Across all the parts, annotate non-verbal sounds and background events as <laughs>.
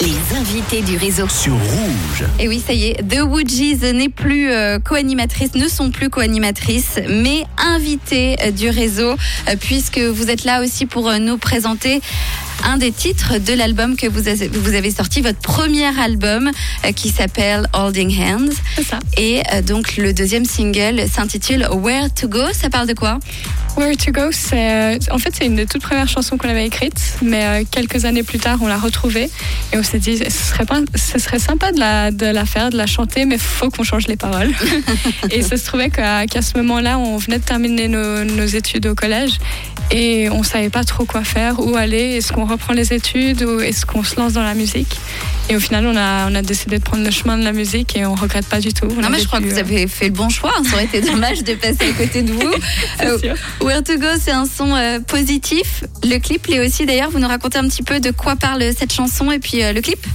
Les invités du réseau. sur Rouge. Et oui, ça y est, The Woodgies n'est plus euh, co-animatrice, ne sont plus co-animatrices, mais invitées euh, du réseau, euh, puisque vous êtes là aussi pour euh, nous présenter un des titres de l'album que vous avez, vous avez sorti, votre premier album euh, qui s'appelle Holding Hands. C'est ça. Et euh, donc le deuxième single s'intitule Where to Go. Ça parle de quoi? Where to Go, c'est euh, en fait c'est une des toutes premières chansons qu'on avait écrites, mais euh, quelques années plus tard on l'a retrouvée et on s'est dit ce serait pas, ce serait sympa de la, de la faire, de la chanter, mais faut qu'on change les paroles. <laughs> et ça se trouvait qu'à ce moment-là on venait de terminer nos, nos études au collège et on savait pas trop quoi faire, où aller, est-ce qu'on reprend les études ou est-ce qu'on se lance dans la musique. Et au final on a, on a décidé de prendre le chemin de la musique et on regrette pas du tout. On Non, a mais je crois que vous euh, avez fait le bon choix. Ça aurait été dommage de passer à côté de vous. <laughs> Euh, c'est sûr. Where to Go, c'est un son euh, positif. Le clip l'est aussi d'ailleurs. Vous nous racontez un petit peu de quoi parle cette chanson et puis euh, le clip?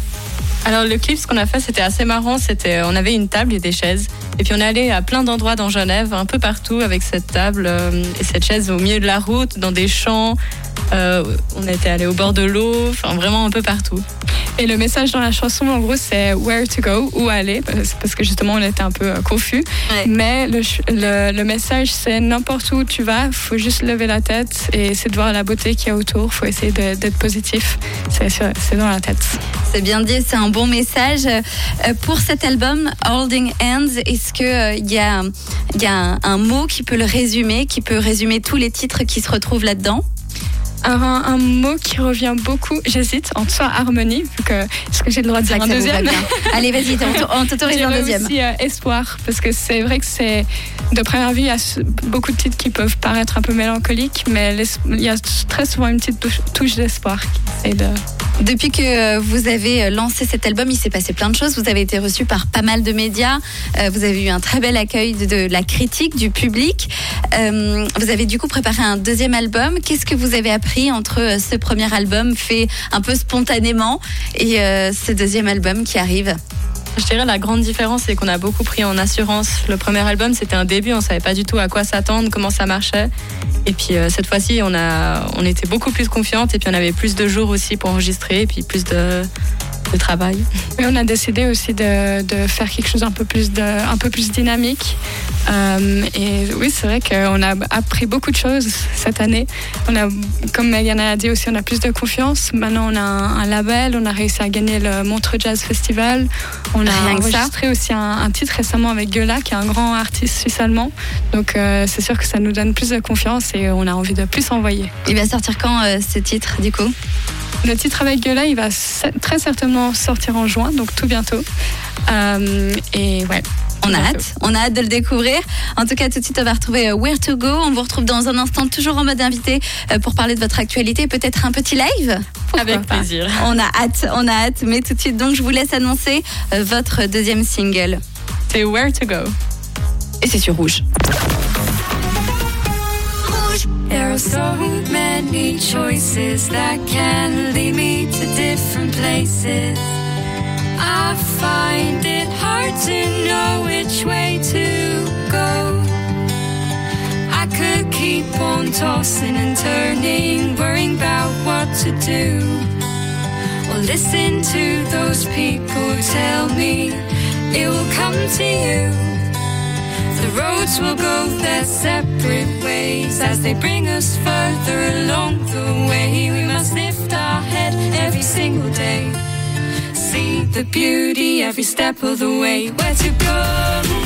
Alors le clip, ce qu'on a fait, c'était assez marrant. C'était, on avait une table et des chaises, et puis on est allé à plein d'endroits dans Genève, un peu partout, avec cette table euh, et cette chaise au milieu de la route, dans des champs. Euh, on était allé au bord de l'eau, enfin vraiment un peu partout. Et le message dans la chanson, en gros, c'est where to go, où aller, parce que justement, on était un peu euh, confus. Ouais. Mais le, ch- le, le message, c'est n'importe où tu vas, faut juste lever la tête et essayer de voir la beauté qu'il y a autour. faut essayer d'être positif. C'est dans la tête. C'est bien dit, c'est un bon message. Euh, pour cet album, Holding Hands, est-ce qu'il y a, il y a un, un mot qui peut le résumer, qui peut résumer tous les titres qui se retrouvent là-dedans? Un, un mot qui revient beaucoup, j'hésite, entre soit harmonie, est-ce que j'ai le droit de dire un deuxième? <laughs> Allez, vas-y, on t'autorise un deuxième. aussi euh, espoir, parce que c'est vrai que c'est de première vue, il y a beaucoup de titres qui peuvent paraître un peu mélancoliques, mais il y a très souvent une petite touche, touche d'espoir qui essaie de. Depuis que vous avez lancé cet album, il s'est passé plein de choses. Vous avez été reçu par pas mal de médias. Euh, Vous avez eu un très bel accueil de, la critique, du public. Euh, Vous avez du coup préparé un deuxième album. Qu'est-ce que vous avez appris entre euh, ce premier album fait un peu spontanément et ce deuxième album qui arrive? Je dirais la grande différence, c'est qu'on a beaucoup pris en assurance. Le premier album, c'était un début, on savait pas du tout à quoi s'attendre, comment ça marchait. Et puis euh, cette fois-ci, on était beaucoup plus confiante, et puis on avait plus de jours aussi pour enregistrer, et puis plus de, de travail. Mais on a décidé aussi de, de faire quelque chose un peu plus, de, un peu plus dynamique. Euh, et oui, c'est vrai qu'on a appris beaucoup de choses cette année. On a, comme Megan a dit aussi, on a plus de confiance. Maintenant, on a un, un label, on a réussi à gagner le Montreux Jazz Festival. On a Rien enregistré aussi un, un titre récemment avec Gueula, qui est un grand artiste suisse-allemand. Donc, euh, c'est sûr que ça nous donne plus de confiance et on a envie de plus envoyer. Il va sortir quand euh, ce titre du coup? Le titre avec Gueula, il va très certainement sortir en juin, donc tout bientôt. Euh, et ouais. On a hâte, on a hâte de le découvrir. En tout cas, tout de suite, on va retrouver euh, Where to Go. On vous retrouve dans un instant, toujours en mode invité, euh, pour parler de votre actualité, peut-être un petit live? Pourquoi Avec pas plaisir. <laughs> On a hâte, on a hâte. Mais tout de suite, donc, je vous laisse annoncer votre deuxième single. C'est Where to Go. Et c'est sur Rouge. There are so many choices that can lead me to different places. I find it hard to know which way to go. I could keep on tossing and turning, worrying about what to do. Or listen to those people tell me it will come to you. The roads will go their separate ways as they bring us further along the way. We must lift our head every single day. See the beauty every step of the way. Where to go?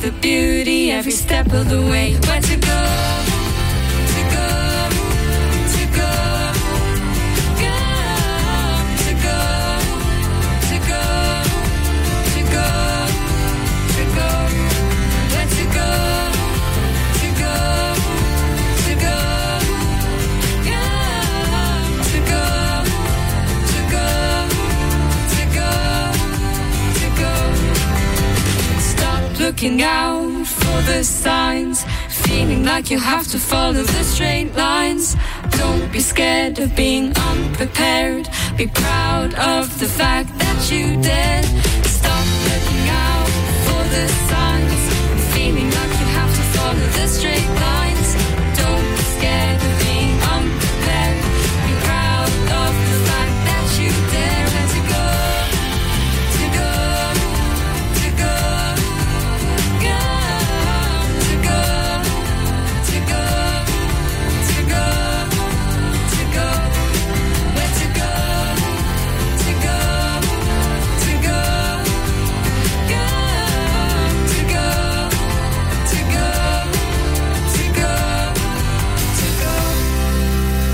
The beauty every step of the way. Where to go? Looking out for the signs. Feeling like you have to follow the straight lines. Don't be scared of being unprepared. Be proud of the fact that you did. Stop looking out for the